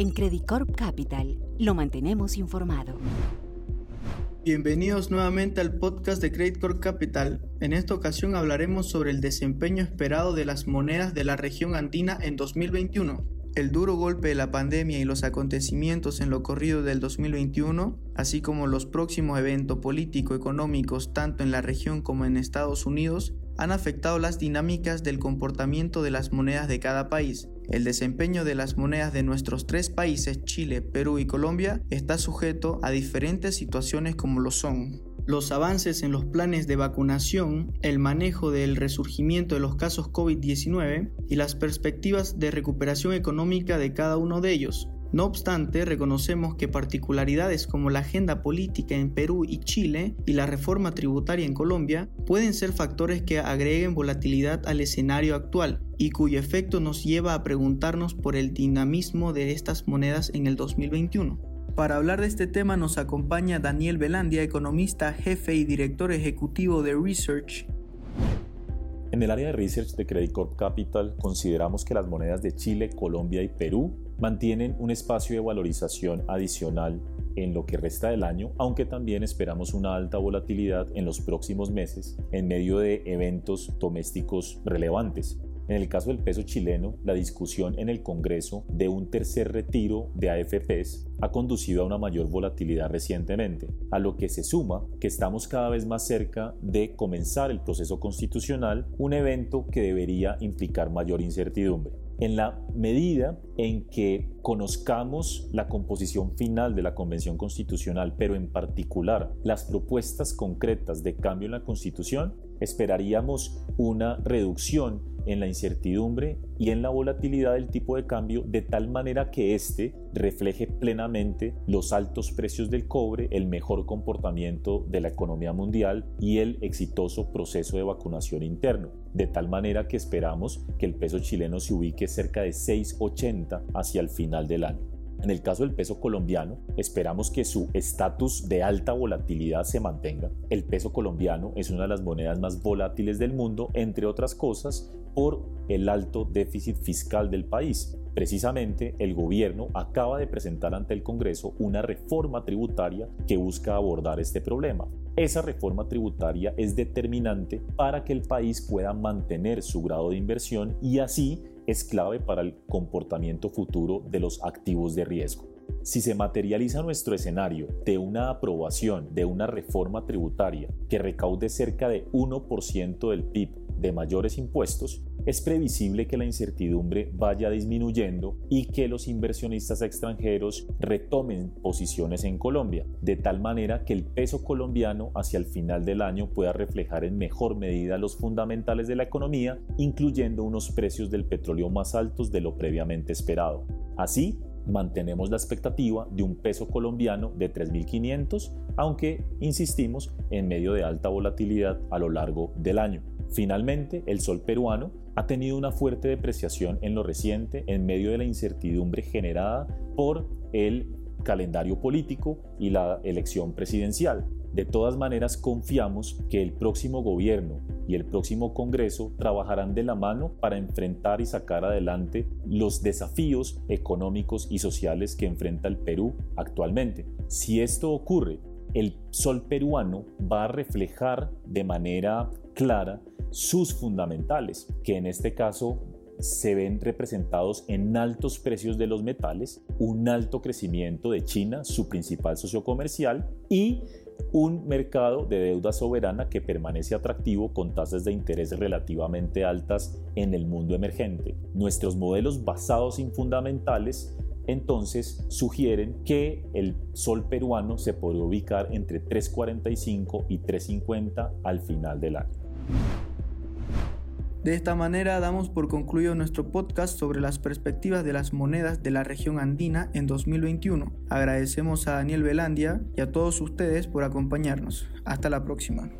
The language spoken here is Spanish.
En Credit Corp Capital lo mantenemos informado. Bienvenidos nuevamente al podcast de Credit Corp Capital. En esta ocasión hablaremos sobre el desempeño esperado de las monedas de la región andina en 2021. El duro golpe de la pandemia y los acontecimientos en lo corrido del 2021, así como los próximos eventos político-económicos tanto en la región como en Estados Unidos, han afectado las dinámicas del comportamiento de las monedas de cada país. El desempeño de las monedas de nuestros tres países, Chile, Perú y Colombia, está sujeto a diferentes situaciones como lo son los avances en los planes de vacunación, el manejo del resurgimiento de los casos COVID-19 y las perspectivas de recuperación económica de cada uno de ellos. No obstante, reconocemos que particularidades como la agenda política en Perú y Chile y la reforma tributaria en Colombia pueden ser factores que agreguen volatilidad al escenario actual y cuyo efecto nos lleva a preguntarnos por el dinamismo de estas monedas en el 2021. Para hablar de este tema nos acompaña Daniel Velandia, economista, jefe y director ejecutivo de Research en el área de research de Credit Corp Capital consideramos que las monedas de Chile, Colombia y Perú mantienen un espacio de valorización adicional en lo que resta del año, aunque también esperamos una alta volatilidad en los próximos meses en medio de eventos domésticos relevantes. En el caso del peso chileno, la discusión en el Congreso de un tercer retiro de AFPs ha conducido a una mayor volatilidad recientemente, a lo que se suma que estamos cada vez más cerca de comenzar el proceso constitucional, un evento que debería implicar mayor incertidumbre. En la medida en que conozcamos la composición final de la Convención Constitucional, pero en particular las propuestas concretas de cambio en la Constitución, esperaríamos una reducción en la incertidumbre y en la volatilidad del tipo de cambio de tal manera que éste refleje plenamente los altos precios del cobre, el mejor comportamiento de la economía mundial y el exitoso proceso de vacunación interno. De tal manera que esperamos que el peso chileno se ubique cerca de 6.80 hacia el final del año. En el caso del peso colombiano, esperamos que su estatus de alta volatilidad se mantenga. El peso colombiano es una de las monedas más volátiles del mundo, entre otras cosas, por el alto déficit fiscal del país. Precisamente, el gobierno acaba de presentar ante el Congreso una reforma tributaria que busca abordar este problema. Esa reforma tributaria es determinante para que el país pueda mantener su grado de inversión y así es clave para el comportamiento futuro de los activos de riesgo. Si se materializa nuestro escenario de una aprobación de una reforma tributaria que recaude cerca de 1% del PIB de mayores impuestos, es previsible que la incertidumbre vaya disminuyendo y que los inversionistas extranjeros retomen posiciones en Colombia, de tal manera que el peso colombiano hacia el final del año pueda reflejar en mejor medida los fundamentales de la economía, incluyendo unos precios del petróleo más altos de lo previamente esperado. Así, mantenemos la expectativa de un peso colombiano de 3.500, aunque insistimos en medio de alta volatilidad a lo largo del año. Finalmente, el sol peruano ha tenido una fuerte depreciación en lo reciente en medio de la incertidumbre generada por el calendario político y la elección presidencial. De todas maneras, confiamos que el próximo gobierno y el próximo Congreso trabajarán de la mano para enfrentar y sacar adelante los desafíos económicos y sociales que enfrenta el Perú actualmente. Si esto ocurre, el sol peruano va a reflejar de manera clara sus fundamentales, que en este caso se ven representados en altos precios de los metales, un alto crecimiento de China, su principal socio comercial, y un mercado de deuda soberana que permanece atractivo con tasas de interés relativamente altas en el mundo emergente. Nuestros modelos basados en fundamentales entonces sugieren que el sol peruano se podría ubicar entre 3.45 y 3.50 al final del año. De esta manera damos por concluido nuestro podcast sobre las perspectivas de las monedas de la región andina en 2021. Agradecemos a Daniel Velandia y a todos ustedes por acompañarnos. Hasta la próxima.